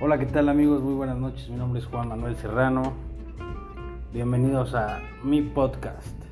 Hola, ¿qué tal amigos? Muy buenas noches. Mi nombre es Juan Manuel Serrano. Bienvenidos a mi podcast.